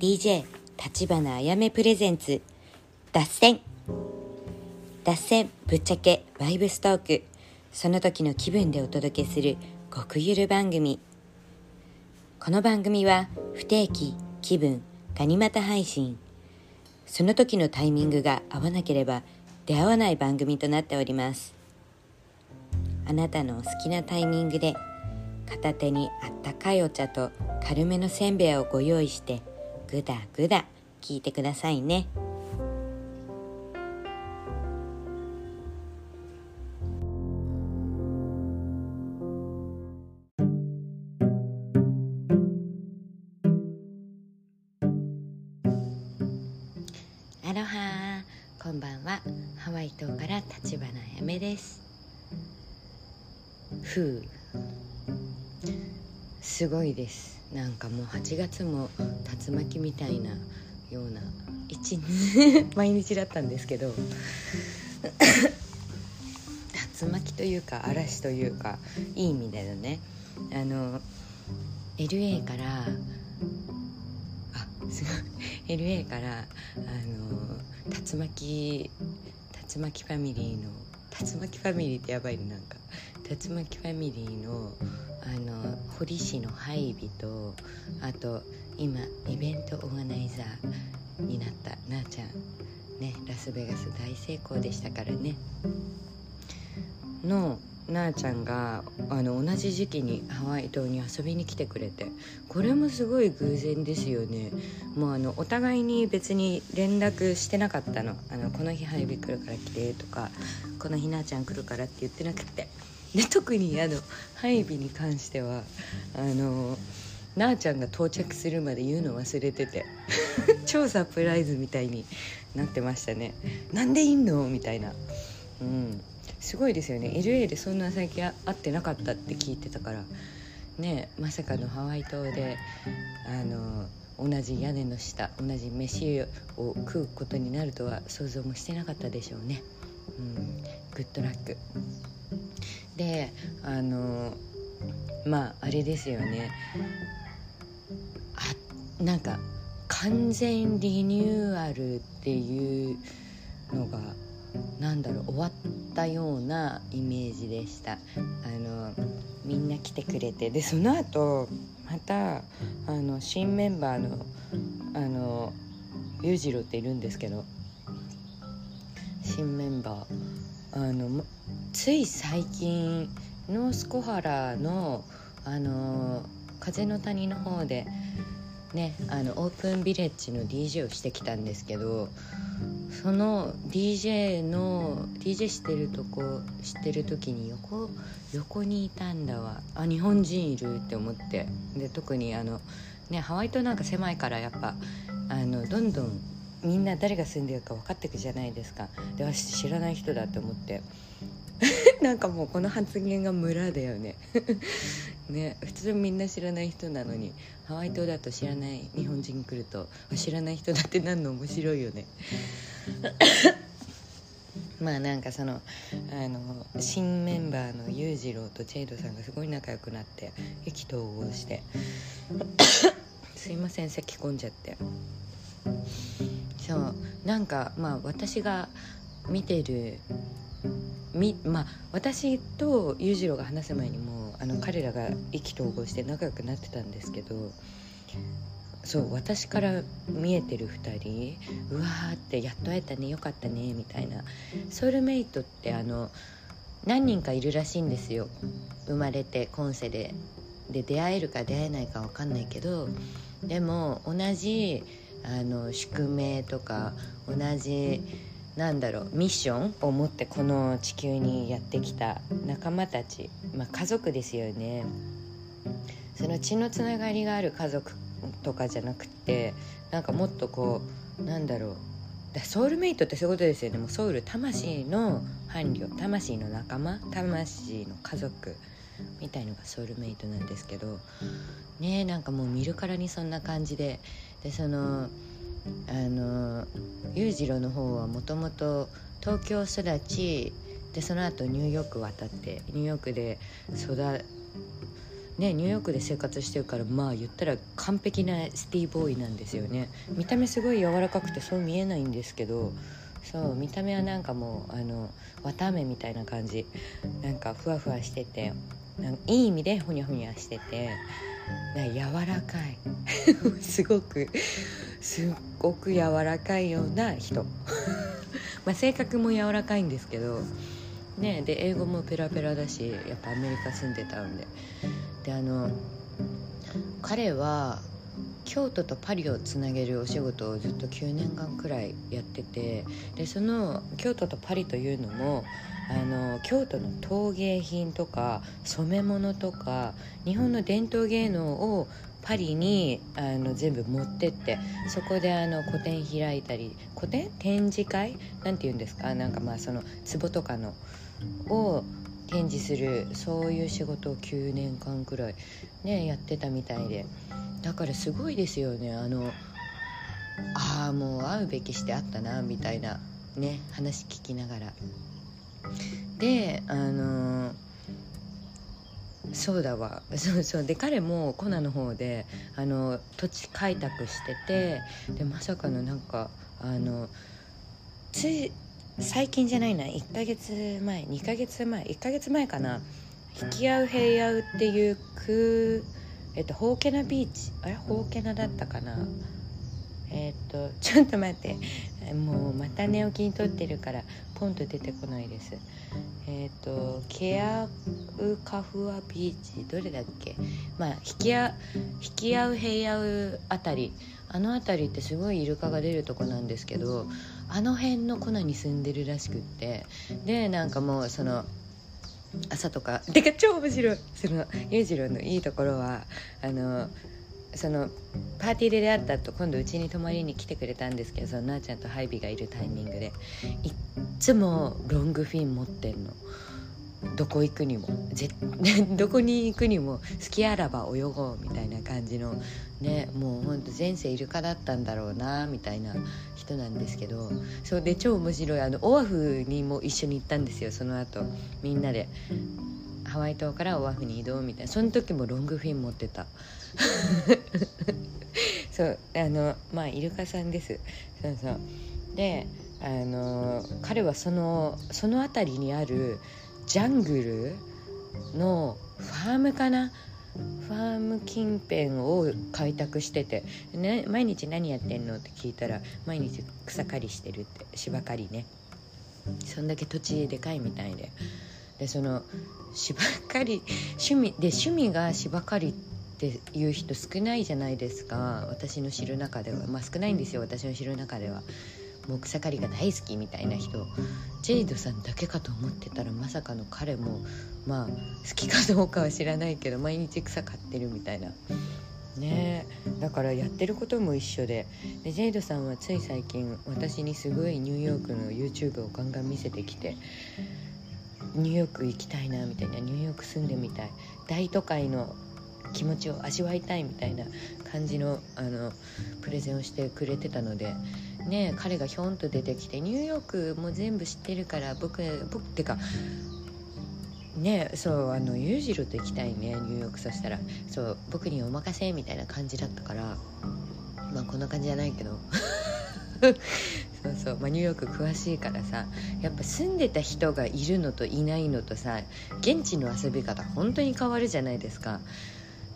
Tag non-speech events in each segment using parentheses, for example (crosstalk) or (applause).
DJ 立花あやめプレゼンツ脱線。脱線ぶっちゃけバイブストーク。その時の気分でお届けする極ゆる番組。この番組は不定期気分ガニ股配信。その時のタイミングが合わなければ出会わない番組となっております。あなたのお好きなタイミングで片手にあったかいお茶と軽めのせんべいをご用意してぐだぐだ聞いてくださいね。アロハこんばんは。ハワイ島から立花やめです。ふう。すごいです。なんかもう8月も竜巻みたいなような一日 (laughs) 毎日だったんですけど。竜巻というか嵐というかいい意味だよね。あの LA からあすごい。(laughs) LA からあの竜巻竜巻ファミリーの竜巻ファミリーってやばいねなんか。竜巻ファミリーのあの堀市の配備とあと今イベントオーガナイザーになったなあちゃん。ねラスベガス大成功でしたからね。のなあちゃんがあの同じ時期にハワイ島に遊びに来てくれてこれもすごい偶然ですよね。もうあのお互いに別に連絡してなかったの。あのこの日配備来るから来てとかこの日なあちゃん来るからって言ってなくて。(laughs) で特にあの配備に関してはあのなあちゃんが到着するまで言うの忘れてて (laughs) 超サプライズみたいになってましたね。なんでいんの？みたいな。うん。すごいですよね。LA でそんな最近会ってなかったって聞いてたから。ねまさかのハワイ島であの同じ屋根の下同じ飯を食うことになるとは想像もしてなかったでしょうね。うん。グッドラック。であのまああれですよね。あなんか完全リニューアルっていうのがなんだろう終わったようなイメージでした。あのみんな来てくれて。でその後またあの新メンバーのあの裕次郎っているんですけど新メンバーあのつい最近ノースコハラのあの風の谷の方でねあのオープンビレッジの DJ をしてきたんですけどその DJ の DJ してるとこしてる時に横横にいたんだわ。あ日本人いるって思って。で特にあのねハワイ島なんか狭いからやっぱあのどんどんみんな誰が住んでるか分かってくじゃないですか。で私知らない人だって思って。(laughs) なんかもうこの発言が村だよね。(laughs) ね普通みんな知らない人なのにハワイ島だと知らない日本人来ると知らない人だってなんの面白いよね。(laughs) まあなんかそのあの新メンバーの裕次郎とチェイドさんがすごい仲良くなって意気投合して。(coughs) すいません咳込んじゃって。そうなんかまあ私が見てるみまあ私と裕次郎が話す前にもあの彼らが意気投合して仲良くなってたんですけどそう私から見えてる2人うわーってやっと会えたねよかったねみたいな。ソウルメイトってあの何人かいるらしいんですよ。生まれて今世で。で出会えるか出会えないか分かんないけどでも同じあの宿命とか同じなんだろうミッションを持ってこの地球にやってきた仲間たち、まあ、家族ですよね。その血のつながりがある家族とかじゃなくてなんかもっとこうなんだろうだソウルメイトってそういうことですよね。もうソウル魂の伴侶魂の仲間魂の家族みたいのがソウルメイトなんですけどねなんかもう見るからにそんな感じででそのあの裕次郎の方はもともと東京育ちでその後ニューヨーク渡ってニューヨークで育ねニューヨークで生活してるからまあ言ったら完璧なシティーボーイなんですよね。見た目すごい柔らかくてそう見えないんですけどそう見た目はなんかもうあの綿あめみたいな感じ。なんかふわふわしててなんいい意味でほにゃほにゃしてて柔らかい。(laughs) すごくすっごく柔らかいような人。(laughs) まあ性格も柔らかいんですけどねで英語もペラペラだしやっぱアメリカ住んでたんで。であの彼は京都とパリをつなげるお仕事をずっと9年間くらいやっててでその京都とパリというのもあの京都の陶芸品とか染め物とか日本の伝統芸能をパリにあの全部持ってってそこであの個展開いたり個展？展示会？なんて言うんですか？なんかまあその壺とかのを展示するそういう仕事を9年間くらいねやってたみたいで。だからすごいですよね。あのああもう会うべきしてあったなみたいなね話聞きながら。であのそうだわ。(laughs) そうそう。で彼もコナの方であの土地開拓しててでまさかのなんかあのつい最近じゃないな。1ヶ月前2ヶ月前1ヶ月前かな。引き合う平合うっていうくえっとホーケナビーチ。あれ？ホーケナだったかな。えっと (laughs) ちょっと待って。もうまた寝起きに撮ってるからポンと出てこないです。えっ、とケアウカフアビーチどれだっけ？まあ引き合引き合う平合うあたり。あの辺りってすごいイルカが出るとこなんですけどあの辺の粉に住んでるらしくって。でなんかもうその朝とかてか超面白い。その裕次郎のいいところはあのそのパーティーで出会った後今度うちに泊まりに来てくれたんですけどそのなあちゃんとハイビーがいるタイミングでいっつもロングフィン持ってんの。どこ行くにも。ぜ (laughs) どこに行くにも好きあらば泳ごうみたいな感じの。ねもうほんと前世イルカだったんだろうなみたいな人なんですけど。そうで超面白い。あのオアフにも一緒に行ったんですよその後。みんなで。ハワイ島からオアフに移動みたいなその時もロングフィン持ってた。(laughs) そうあのまあイルカさんです。そうそう。であの彼はそのその辺りにあるジャングルのファームかな？ファーム近辺を開拓してて、ね、毎日何やってんのって聞いたら毎日草刈りしてるって芝刈りね。そんだけ土地でかいみたいで。でその芝刈り趣味で趣味が芝刈りっていう人少ないじゃないですか。私の知る中では。まあ少ないんですよ私の知る中では。もう草刈りが大好きみたいな人。ジェイドさんだけかと思ってたらまさかの彼もまあ好きかどうかは知らないけど毎日草刈ってるみたいな。ねだからやってることも一緒で。でジェイドさんはつい最近私にすごいニューヨークの YouTube をガンガン見せてきて。ニューヨーク行きたいなみたいなニューヨーク住んでみたい大都会の気持ちを味わいたいみたいな感じのあのプレゼンをしてくれてたのでね彼がひょんと出てきてニューヨークも全部知ってるから僕僕ってかねそうあの裕次郎と行きたいねニューヨークそしたらそう僕にお任せみたいな感じだったから。まあこんな感じじゃないけど。そうそう、まあ、ニューヨーク詳しいからさやっぱ住んでた人がいるのといないのとさ現地の遊び方本当に変わるじゃないですか。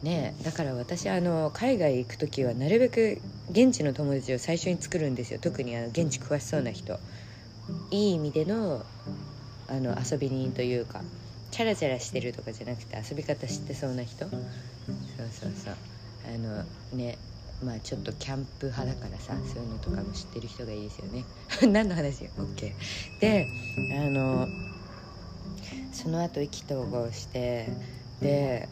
ね、だから私あの海外行く時はなるべく現地の友達を最初に作るんですよ。特にあの現地詳しそうな人。いい意味でのあの遊び人というかチャラチャラしてるとかじゃなくて遊び方知ってそうな人。そうそうそう。あのねまあちょっとキャンプ派だからさそういうのとかも知ってる人がいいですよね。(laughs) 何の話 ?OK であのその後意気投合してで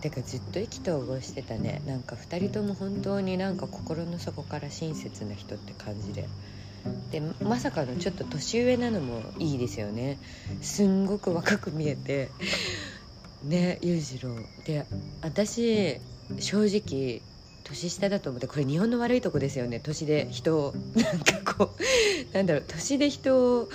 てかずっと意気投合してたね。なんか2人とも本当になんか心の底から親切な人って感じで。でまさかのちょっと年上なのもいいですよね。すんごく若く見えて。ね裕次郎。で私正直年下だと思ってこれ日本の悪いとこですよね。年で人をなんかこうなんだろう。年で人を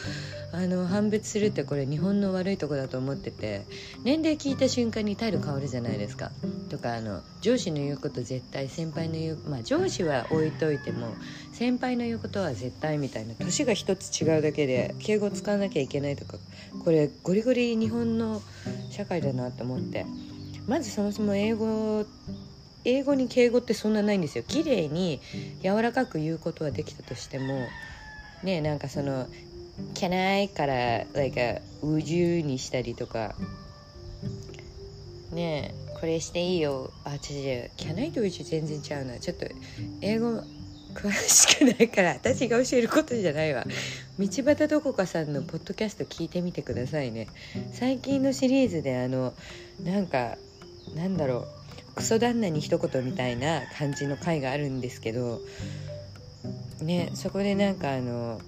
あの判別するってこれ日本の悪いとこだと思ってて。年齢聞いた瞬間に態度変わるじゃないですか。とかあの上司の言うこと絶対先輩の言うまあ上司は置いといても先輩の言うことは絶対みたいな。年が一つ違うだけで敬語使わなきゃいけないとかこれゴリゴリ日本の社会だなと思って。まずそもそも英語英語に敬語ってそんなないんですよ。綺麗に柔らかく言うことはできたとしてもねなんかその「can I」から「like a would you」にしたりとかねこれしていいよ。あ違う違う「can I」と「would you」全然ちゃうな。ちょっと英語詳しくないから私が教えることじゃないわ。道端どこかさんのポッドキャスト聞いてみてくださいね。最近のシリーズであのなんかなんだろうクソ旦那に一言みたいな感じの回があるんですけどねそこでなんかあの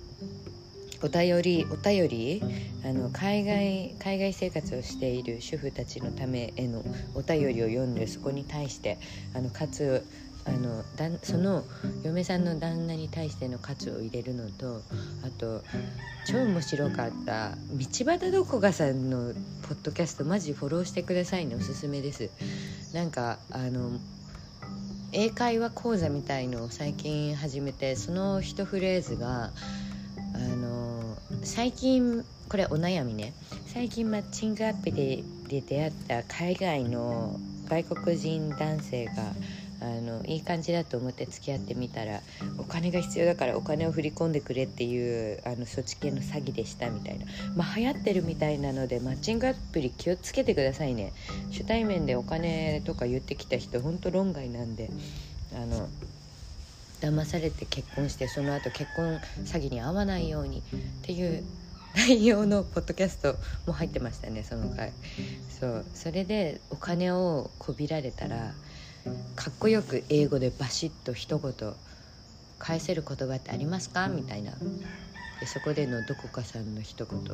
お便りお便り？あの海外海外生活をしている主婦たちのためへのお便りを読んでそこに対してあのかつあのだその嫁さんの旦那に対しての喝を入れるのとあと超面白かった道端どこがさんのポッドキャストマジフォローしてくださいねおすすめです。なんかあの英会話講座みたいのを最近始めてその一フレーズがあの最近これお悩みね。最近マッチングアプリで出会った海外の外国人男性があのいい感じだと思って付き合ってみたらお金が必要だからお金を振り込んでくれっていうあのそっち系の詐欺でしたみたいな。まあ流行ってるみたいなのでマッチングアプリ気をつけてくださいね。初対面でお金とか言ってきた人ほんと論外なんであの騙されて結婚してその後結婚詐欺に遭わないようにっていう内容のポッドキャストも入ってましたねその回。そうそれでお金をこびられたらかっこよく英語でバシッと一言返せる言葉ってありますか？みたいな。でそこでのどこかさんの一言「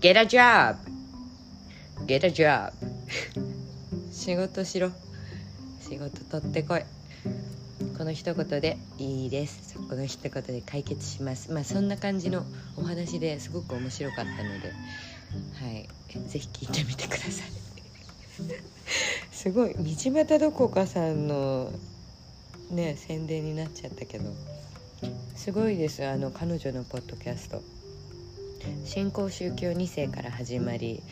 Get a job! Get a job! (laughs) 仕事しろ。仕事取ってこい」この一言でいいです。この一言で解決します。まあそんな感じのお話ですごく面白かったので。はい。是非聞いてみてください。(laughs) すごい。道端どこかさんのね宣伝になっちゃったけど。すごいです。あの彼女のポッドキャスト。新興宗教2世から始まり、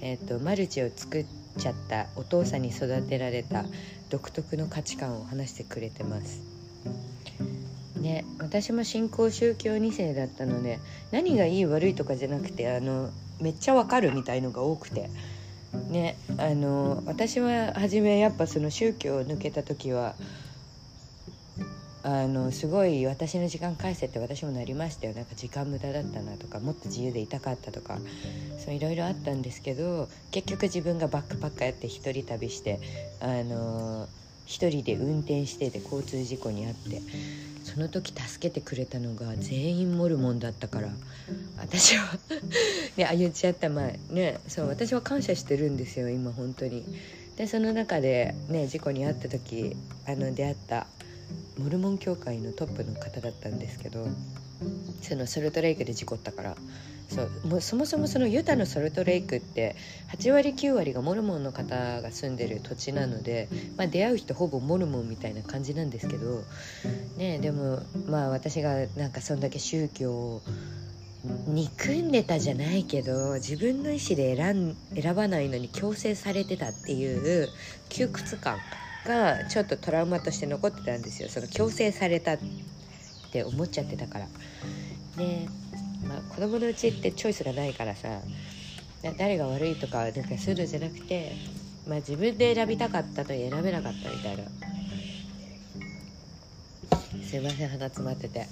えーと、マルチを作っちゃったお父さんに育てられた独特の価値観を話してくれてます。ね私も新興宗教2世だったので何がいい悪いとかじゃなくてあのめっちゃわかるみたいのが多くて。ねあの私は初めやっぱその宗教を抜けた時はあのすごい私の時間返せって私もなりましたよ。なんか時間無駄だったなとかもっと自由でいたかったとかそういろいろあったんですけど結局自分がバックパッカーやって一人旅してあの一人で運転してて交通事故に遭ってその時助けてくれたのが全員モルモンだったから。私は (laughs) ねあ言っちゃった。前ねそう私は感謝してるんですよ今本当に。でその中でね事故に遭った時あの出会ったモルモン協会のトップの方だったんですけどそのソルトレイクで事故ったから。そうもうそもそもそのユタのソルトレイクって8割9割がモルモンの方が住んでる土地なので、まあ、出会う人ほぼモルモンみたいな感じなんですけど、ね、でもまあ私がなんかそんだけ宗教を憎んでたじゃないけど自分の意思で選ん選ばないのに強制されてたっていう窮屈感がちょっとトラウマとして残ってたんですよその強制されたって思っちゃってたから。で、まあ、子供のうちってチョイスがないからさ誰が悪いとかなんかするんじゃなくて、まあ、自分で選びたかったの選べなかったみたいな。すいません鼻詰まってて。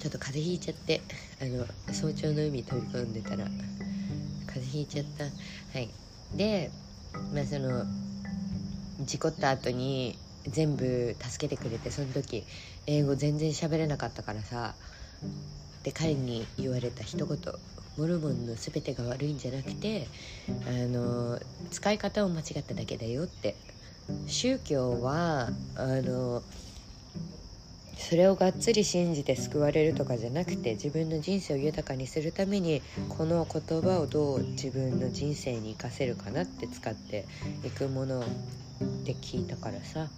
ちょっと風邪ひいちゃってあの早朝の海飛び込んでたら風邪ひいちゃった。はい。でまあその事故った後に全部助けてくれてその時英語全然喋れなかったからさで彼に言われた一言。モルモンの全てが悪いんじゃなくてあの使い方を間違っただけだよって。宗教はあのそれをがっつり信じて救われるとかじゃなくて自分の人生を豊かにするためにこの言葉をどう自分の人生に生かせるかなって使っていくものって聞いたからさ。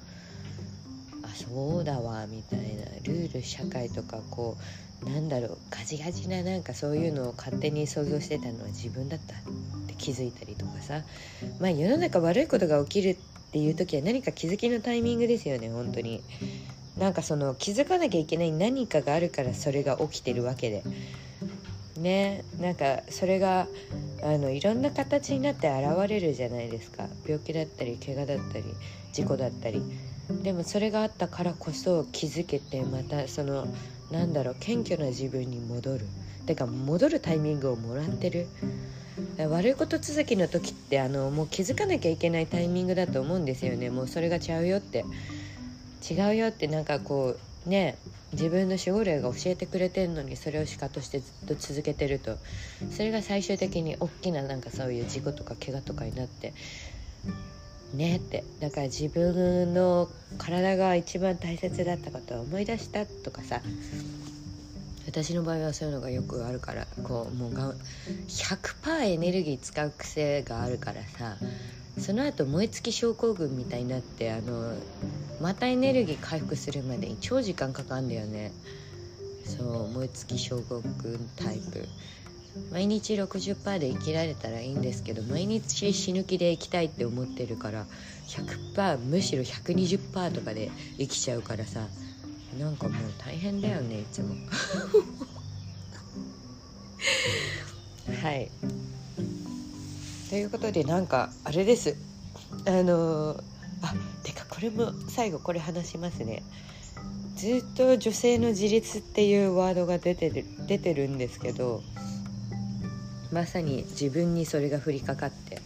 あそうだわみたいな。ルール社会とかこうなんだろうガジガジななんかそういうのを勝手に想像してたのは自分だったって気づいたりとかさ。まあ世の中悪いことが起きるっていう時は何か気づきのタイミングですよね本当に。なんかその気づかなきゃいけない何かがあるからそれが起きてるわけで。ねなんかそれがあのいろんな形になって現れるじゃないですか。病気だったり怪我だったり事故だったり。でもそれがあったからこそ気づけてまたそのなんだろう謙虚な自分に戻る。てか戻るタイミングをもらってる。悪いこと続きの時ってあのもう気づかなきゃいけないタイミングだと思うんですよね。もうそれがちゃうよって。違うよってなんかこうね自分の守護霊が教えてくれてんのにそれをしかとしてずっと続けてると。それが最終的に大きななんかそういう事故とか怪我とかになって。ねって。だから自分の体が一番大切だったことを思い出したとかさ。私の場合はそういうのがよくあるからこうもうが100%エネルギー使う癖があるからさ。その後燃え尽き症候群みたいになってあのまたエネルギー回復するまでに超時間かかるんだよね。そう燃え尽き症候群タイプ。毎日60%で生きられたらいいんですけど毎日死ぬ気で生きたいって思ってるから100%むしろ120%とかで生きちゃうからさなんかもう大変だよねいつも。(laughs) はい。ということでなんかあれです。あのあてかこれも最後これ話しますね。ずっと女性の自立っていうワードが出てる出てるんですけどまさに自分にそれが降りかかって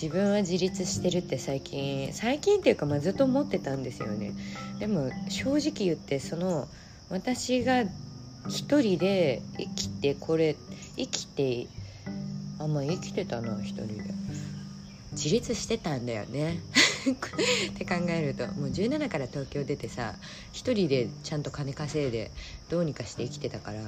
自分は自立してるって最近最近っていうか、まあ、ずっと思ってたんですよね。でも正直言ってその私が一人で生きてこれ生きてあんま生きてたな一人で。自立してたんだよね。(laughs) って考えるともう17から東京出てさ一人でちゃんと金稼いでどうにかして生きてたから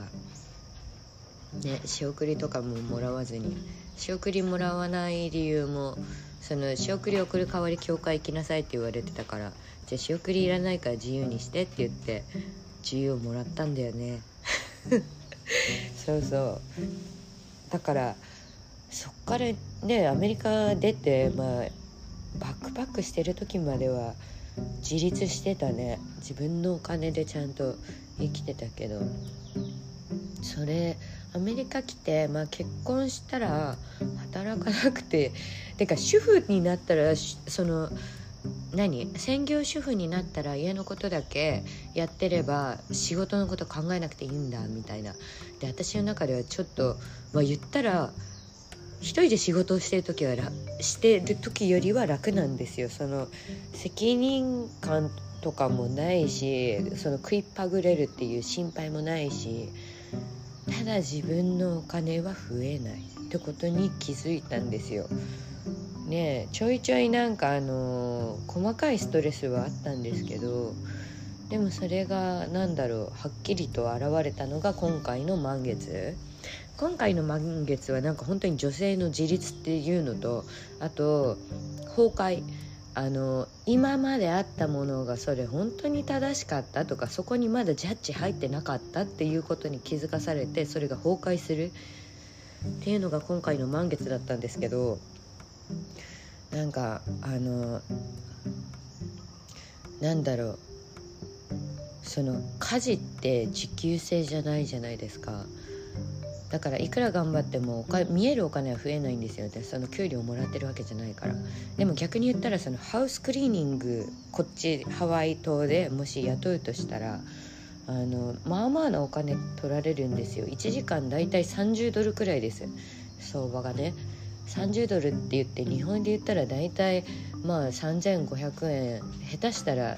ね仕送りとかももらわずに。仕送りもらわない理由もその仕送り送る代わり教会行きなさいって言われてたからじゃあ仕送りいらないから自由にしてって言って自由をもらったんだよね。(laughs) そうそう。だからそっからねアメリカ出てまあバックパックしてる時までは自立してたね。自分のお金でちゃんと生きてたけど。それアメリカ来て、まあ、結婚したら働かなくててか主婦になったらその何？専業主婦になったら家のことだけやってれば仕事のこと考えなくていいんだみたいな。で私の中ではちょっと、まあ、言ったら一人で仕事をしてる時はしてる時よりは楽なんですよ。その責任感とかもないしその食いっぱぐれるっていう心配もないし。ただ自分のお金は増えないってことに気づいたんですよ。ねちょいちょいなんかあの細かいストレスはあったんですけどでもそれが何だろうはっきりと現れたのが今回の満月。今回の満月はなんか本当に女性の自立っていうのとあと崩壊あの今まであったものがそれ本当に正しかったとかそこにまだジャッジ入ってなかったっていうことに気づかされてそれが崩壊するっていうのが今回の満月だったんですけどなんかあのなんだろうその家事って時給制じゃないじゃないですか。だからいくら頑張ってもおか見えるお金は増えないんですよね。その給料もらってるわけじゃないから。でも逆に言ったらそのハウスクリーニングこっちハワイ島でもし雇うとしたらあのまあまあなお金取られるんですよ。1時間だいたい30ドルくらいです。相場がね。30ドルって言って日本で言ったら大体まあ3500円下手したら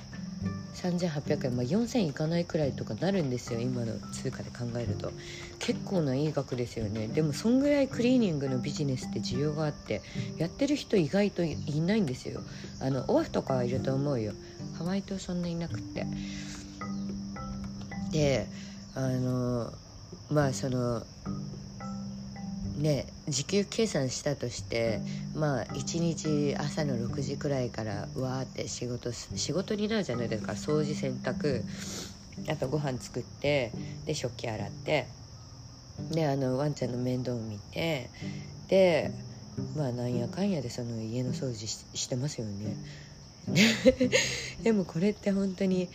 3800円、まあ、4000いかないくらいとかなるんですよ今の通貨で考えると。結構ないい額ですよね。でもそんぐらいクリーニングのビジネスって需要があってやってる人意外といないんですよ。あのオフとかはいると思うよ。ハワイ島そんないなくって。であのまあそのね時給計算したとしてまあ1日朝の6時くらいからわーって仕事仕事になるじゃないですか。掃除洗濯あとご飯作ってで食器洗ってであのワンちゃんの面倒を見てでまあなんやかんやでその家の掃除してますよね。(laughs) でもこれって本当に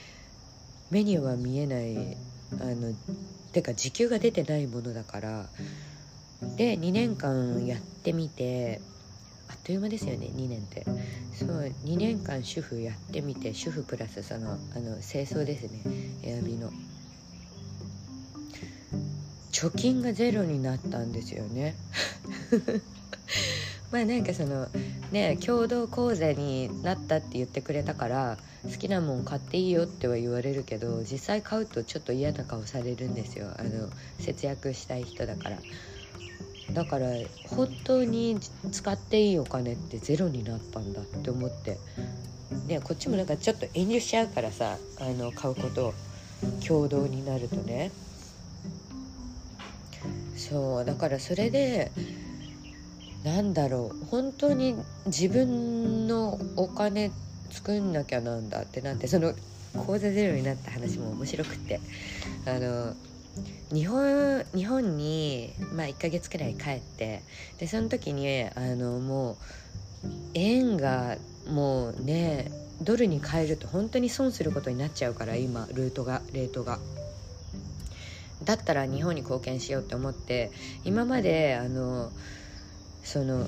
目には見えないあのてか時給が出てないものだからで2年間やってみてあっという間ですよね2年って。そう2年間主婦やってみて主婦プラスそのあの清掃ですねエアビの。貯金がゼロになったんですよね。(laughs) まあなんかそのね共同口座になったって言ってくれたから好きなもん買っていいよっては言われるけど実際買うとちょっと嫌な顔されるんですよ。あの節約したい人だから。だから本当に使っていいお金ってゼロになったんだって思って。ねこっちもなんかちょっと遠慮しちゃうからさあの買うこと共同になるとね。そうだからそれでなんだろう本当に自分のお金作んなきゃなんだってなってその口座ゼロになった話も面白くって。あの日本日本に、まあ、1ヶ月くらい帰ってでその時にあのもう円がもうねドルに変えると本当に損することになっちゃうから今ルートがレートが。だったら日本に貢献しようって思って今まであのその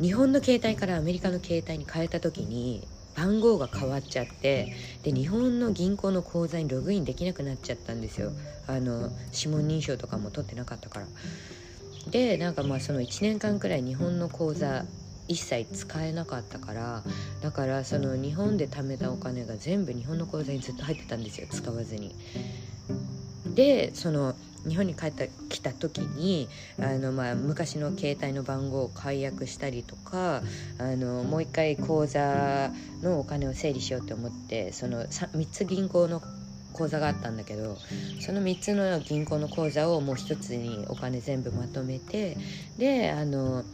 日本の携帯からアメリカの携帯に変えた時に番号が変わっちゃってで日本の銀行の口座にログインできなくなっちゃったんですよ。あの指紋認証とかも取ってなかったから。でなんかまあその1年間くらい日本の口座一切使えなかったからだからその日本で貯めたお金が全部日本の口座にずっと入ってたんですよ。使わずに。でその日本に帰ってきた時にあの、まあ、昔の携帯の番号を解約したりとかあのもう一回口座のお金を整理しようと思ってその 3, 3つ銀行の口座があったんだけどその3つの銀行の口座をもう1つにお金全部まとめてであの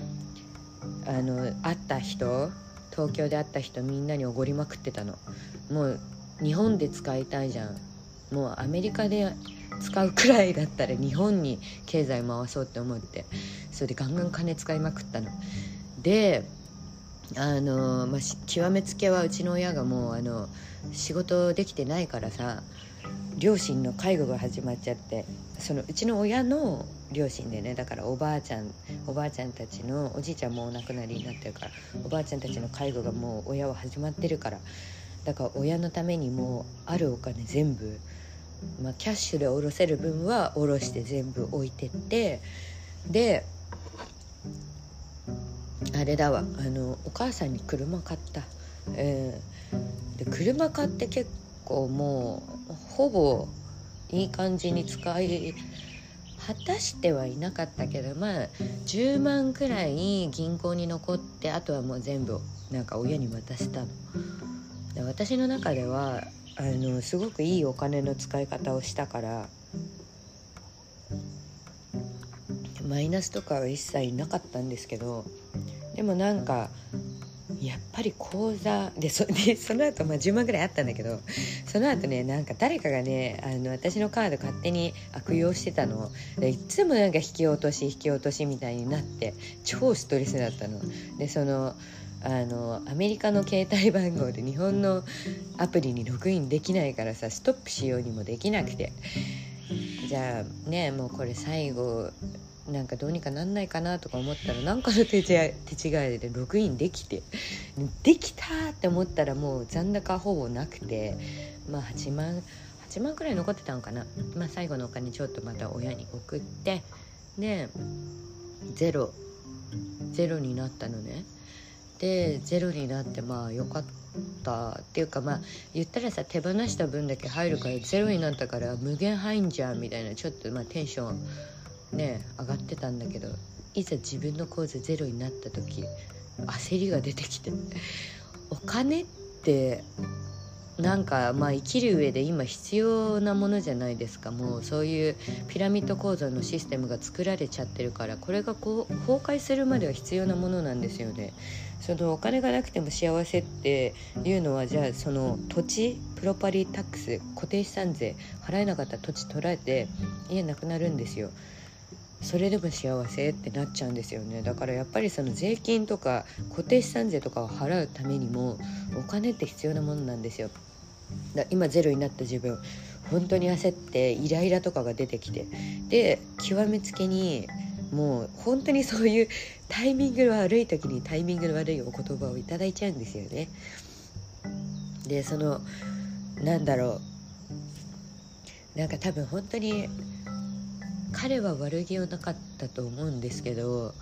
あの会った人東京で会った人みんなにおごりまくってたの。もう日本で使いたいじゃん。もうアメリカで使うくらいだったら日本に経済回そうって思ってそれでガンガン金使いまくったの。であの、まあ、極めつけはうちの親がもうあの仕事できてないからさ両親の介護が始まっちゃってそのうちの親の両親でねだからおばあちゃんおばあちゃんたちのおじいちゃんもお亡くなりになってるからおばあちゃんたちの介護がもう親は始まってるからだから親のためにもうあるお金全部まあ、キャッシュで下ろせる分は下ろして全部置いてってであれだわあのお母さんに車買った、えー、で車買って結構もうほぼいい感じに使い果たしてはいなかったけどまあ10万くらい銀行に残ってあとはもう全部なんか親に渡したの。で私の中ではあのすごくいいお金の使い方をしたからマイナスとかは一切なかったんですけどでもなんかやっぱり口座でそ (laughs) でその後まあ10万ぐらいあったんだけどその後ねなんか誰かがねあの私のカード勝手に悪用してたの。でいつもなんか引き落とし引き落としみたいになって超ストレスだったの。でそのあのアメリカの携帯番号で日本のアプリにログインできないからさストップしようにもできなくて。じゃあねもうこれ最後なんかどうにかなんないかなとか思ったら何かの手手違いでログインできて。できたって思ったらもう残高ほぼなくて。まあ8万8万くらい残ってたのかな、まあ、最後のお金ちょっとまた親に送って。でゼロゼロになったのね。でゼロになってまあよかったっていうかまあ言ったらさ手放した分だけ入るからゼロになったから無限入んじゃんみたいなちょっとまあテンションね上がってたんだけどいざ自分の口座ゼロになった時焦りが出てきてお金ってなんかまあ生きる上で今必要なものじゃないですか。もうそういうピラミッド構造のシステムが作られちゃってるからこれがこう崩壊するまでは必要なものなんですよね。そのお金がなくても幸せっていうのはじゃあその土地プロパリタックス固定資産税払えなかった土地取られて家なくなるんですよ。それでも幸せってなっちゃうんですよね。だからやっぱりその税金とか固定資産税とかを払うためにもお金って必要なものなんですよだ今ゼロになった自分本当に焦ってイライラとかが出てきてで極めつけにもう本当にそういうタイミングの悪い時にタイミングの悪いお言葉をいただいちゃうんですよね。でそのなんだろうなんか多分本当に彼は悪気はなかったと思うんですけど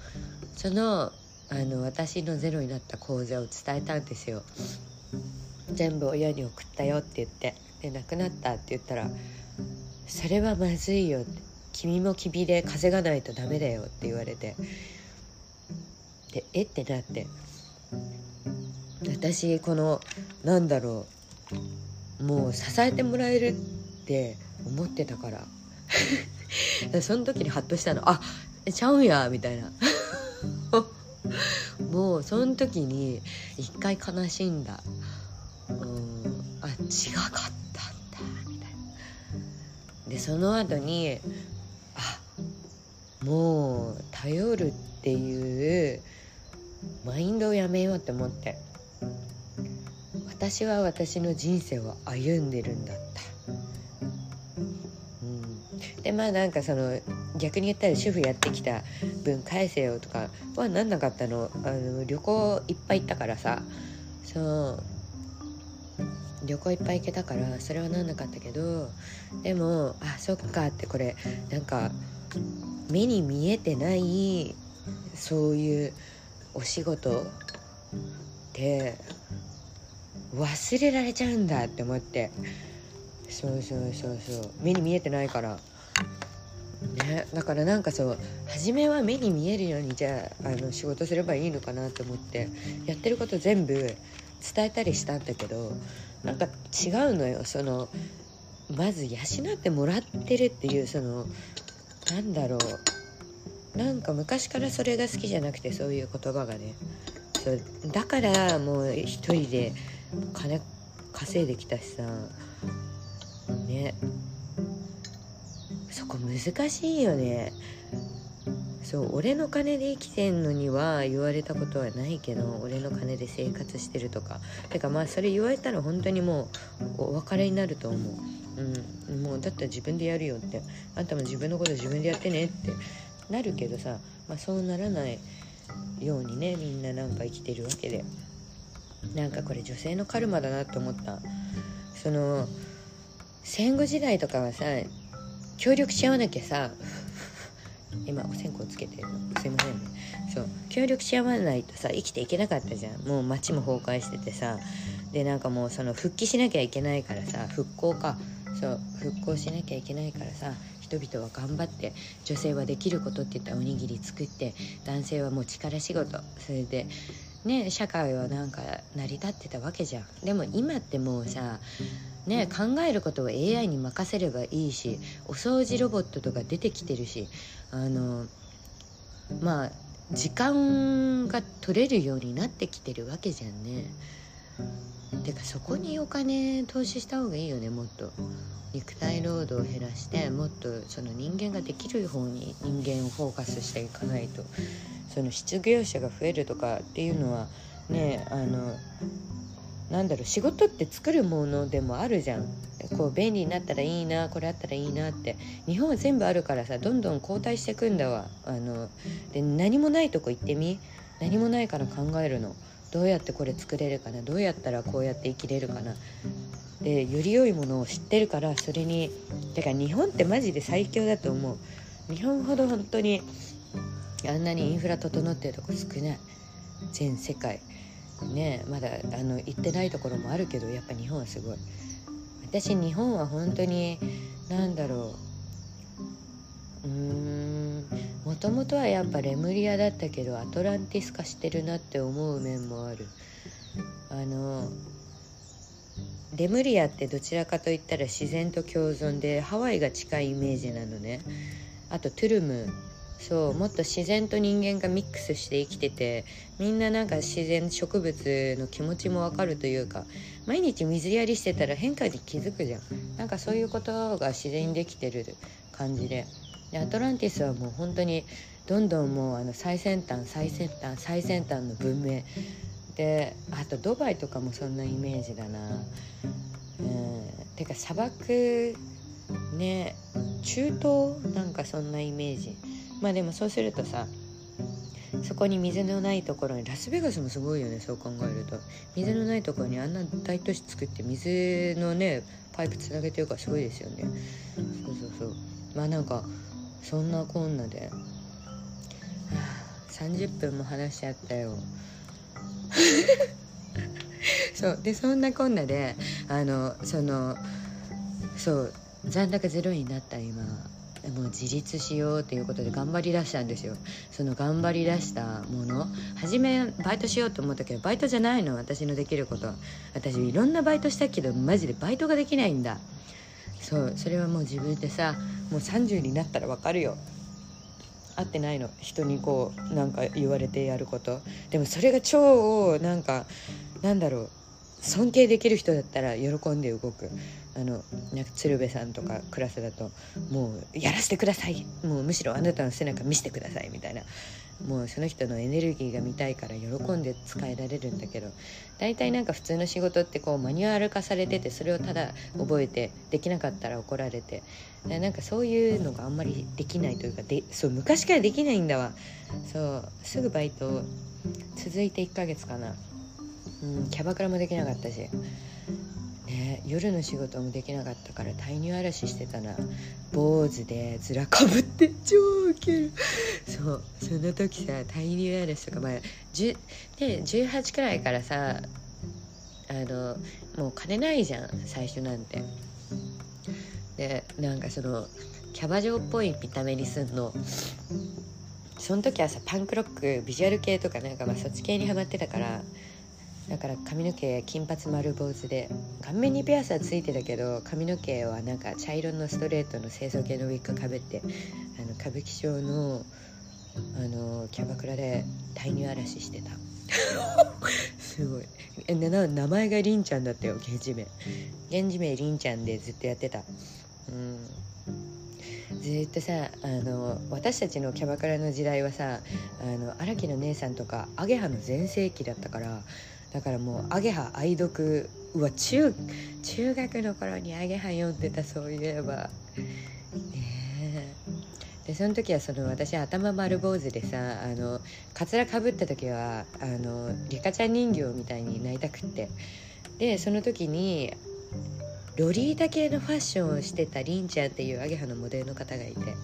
そのあの私のゼロになった講座を伝えたんですよ。全部親に送ったよって言ってで亡くなったって言ったら「それはまずいよ」って「君も君で風がないとダメだよ」って言われてでえってなって私このなんだろうもう支えてもらえるって思ってたから (laughs) その時にハッとしたのあちゃうんやみたいな。(laughs) もうその時に一回悲しんだ。うん。あ違かったんだみたいな。でその後にあもう頼るっていうマインドをやめようって思って私は私の人生を歩んでるんだった、うん、でまあなんかその逆に言ったら主婦やってきた分返せよとかはなんなかったの。あの旅行いっぱい行ったからさ。そう。旅行いっぱい行けたからそれはなんなかったけどでもあそっかってこれなんか目に見えてないそういうお仕事って忘れられちゃうんだって思って。そうそうそうそう。目に見えてないから。ね。だからなんかそう初めは目に見えるようにじゃああの仕事すればいいのかなと思ってやってること全部伝えたりしたんだけどなんか違うのよ。そのまず養ってもらってるっていうそのなんだろう。なんか昔からそれが好きじゃなくてそういう言葉がね。そうだからもう一人で金稼いできたしさ。ね。そこ難しいよね。そう俺の金で生きてんのには言われたことはないけど俺の金で生活してるとか。てかまあそれ言われたら本当にもうお別れになると思う。うんもうだったら自分でやるよって。あんたも自分のこと自分でやってねって。なるけどさ、まあ、そうならないようにねみんななんか生きてるわけで。なんかこれ女性のカルマだなと思った。その戦後時代とかはさ協力し合わなきゃさ今お線香つけてるの。すいませんね。そう。協力し合わないとさ生きていけなかったじゃん。もう街も崩壊しててさ。でなんかもうその復帰しなきゃいけないからさ復興か。そう。復興しなきゃいけないからさ人々は頑張って女性はできることって言ったらおにぎり作って男性はもう力仕事。それでね社会はなんか成り立ってたわけじゃん。でも今ってもうさね考えることを AI に任せればいいしお掃除ロボットとか出てきてるしあのまあ時間が取れるようになってきてるわけじゃんね。てかそこにお金投資した方がいいよねもっと肉体労働を減らしてもっとその人間ができる方に人間をフォーカスしていかないとその失業者が増えるとかっていうのはねあのなんだろう仕事って作るものでもあるじゃん。こう便利になったらいいなこれあったらいいなって。日本は全部あるからさどんどん後退してくんだわ。あので何もないとこ行ってみ？何もないから考えるの。どうやってこれ作れるかな？どうやったらこうやって生きれるかな？でより良いものを知ってるからそれにだから日本ってマジで最強だと思う。日本ほど本当にあんなにインフラ整ってるとこ少ない。全世界。ねまだあの行ってないところもあるけどやっぱ日本はすごい。私日本は本当に何だろう。うーんもともとはやっぱレムリアだったけどアトランティス化してるなって思う面もある。あのレムリアってどちらかといったら自然と共存でハワイが近いイメージなのね。あとトゥルム。そうもっと自然と人間がミックスして生きててみんななんか自然植物の気持ちもわかるというか毎日水やりしてたら変化に気づくじゃん。なんかそういうことが自然にできてる感じで。でアトランティスはもう本当にどんどんもうあの最先端最先端最先端の文明。であとドバイとかもそんなイメージだな。うん。てか砂漠ね中東なんかそんなイメージ。まあでもそうするとさそこに水のないところにラスベガスもすごいよねそう考えると。水のないところにあんな大都市作って水のねパイプつなげてるからすごいですよね。そうそうそう。まあなんかそんなこんなで、はあ、30分も話しちゃったよ。(laughs) そう。でそんなこんなであのそのそう残高ゼロになった今。もう自立しようということで頑張りだしたんですよ。その頑張りだしたもの初めバイトしようと思ったけどバイトじゃないの私のできること。私いろんなバイトしたけどマジでバイトができないんだ。そうそれはもう自分でさもう30になったら分かるよ。合ってないの。人にこうなんか言われてやること。でもそれが超なんかなんだろう。尊敬できる人だったら喜んで動く。あのなんか鶴瓶さんとかクラスだともうやらせてください。もうむしろあなたの背中見せてくださいみたいな。もうその人のエネルギーが見たいから喜んで使えられるんだけど大体なんか普通の仕事ってこうマニュアル化されててそれをただ覚えてできなかったら怒られてなんかそういうのがあんまりできないというかでそう昔からできないんだわ。そうすぐバイト続いて1ヶ月かなうんキャバクラもできなかったし。ね夜の仕事もできなかったから大乳嵐してたな。坊主でずらかぶって超ウケる。そうその時さ大乳嵐とかまあね、18くらいからさあのもう金ないじゃん最初なんて。でなんかそのキャバ嬢っぽい見た目にすんの。その時はさパンクロックビジュアル系とかなんかまあそっち系にハマってたからだから髪の毛金髪丸坊主で顔面にピアスはついてたけど髪の毛はなんか茶色のストレートの清楚系のウィッグかぶってあの歌舞伎町のあのキャバクラで大乳嵐してた。(laughs) すごい。えな名前がりんちゃんだったよ源氏名源氏名りんちゃんでずっとやってた。うん。ずっとさあの私たちのキャバクラの時代はさあの荒木の姉さんとかアゲハの全盛期だったからだからもうアゲハ愛読。うわ中中学の頃にアゲハ読んでたそういえば。ねでその時はその私頭丸坊主でさあのかつらかぶった時はあのリカちゃん人形みたいになりたくって。でその時にロリータ系のファッションをしてたりんちゃんっていうアゲハのモデルの方がいて。ね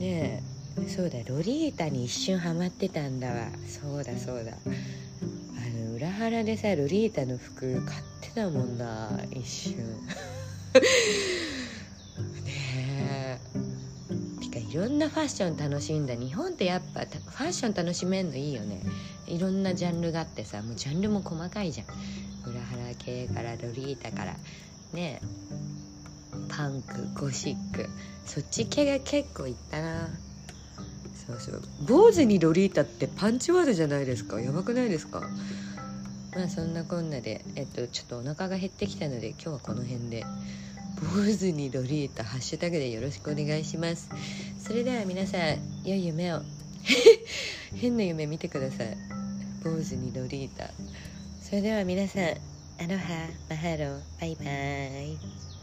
え。そうだロリータに一瞬ハマってたんだわ。そうだそうだ裏腹でさロリータの服買ってたもんな一瞬。(laughs) ねえ。てかいろんなファッション楽しんだ。日本ってやっぱファッション楽しめんのいいよね。いろんなジャンルがあってさもうジャンルも細かいじゃん。裏腹系からロリータから。ねパンクゴシック。そっち系が結構いったな。そうそう。坊主にロリータってパンチワードじゃないですか？やばくないですか？まあそんなこんなでえっとちょっとお腹が減ってきたので今日はこの辺で坊主にロリータハッシュタグでよろしくお願いします。それでは皆さん良い夢を (laughs) 変な夢見てください。坊主にロリータ。それでは皆さんアロハマハロバイバーイ。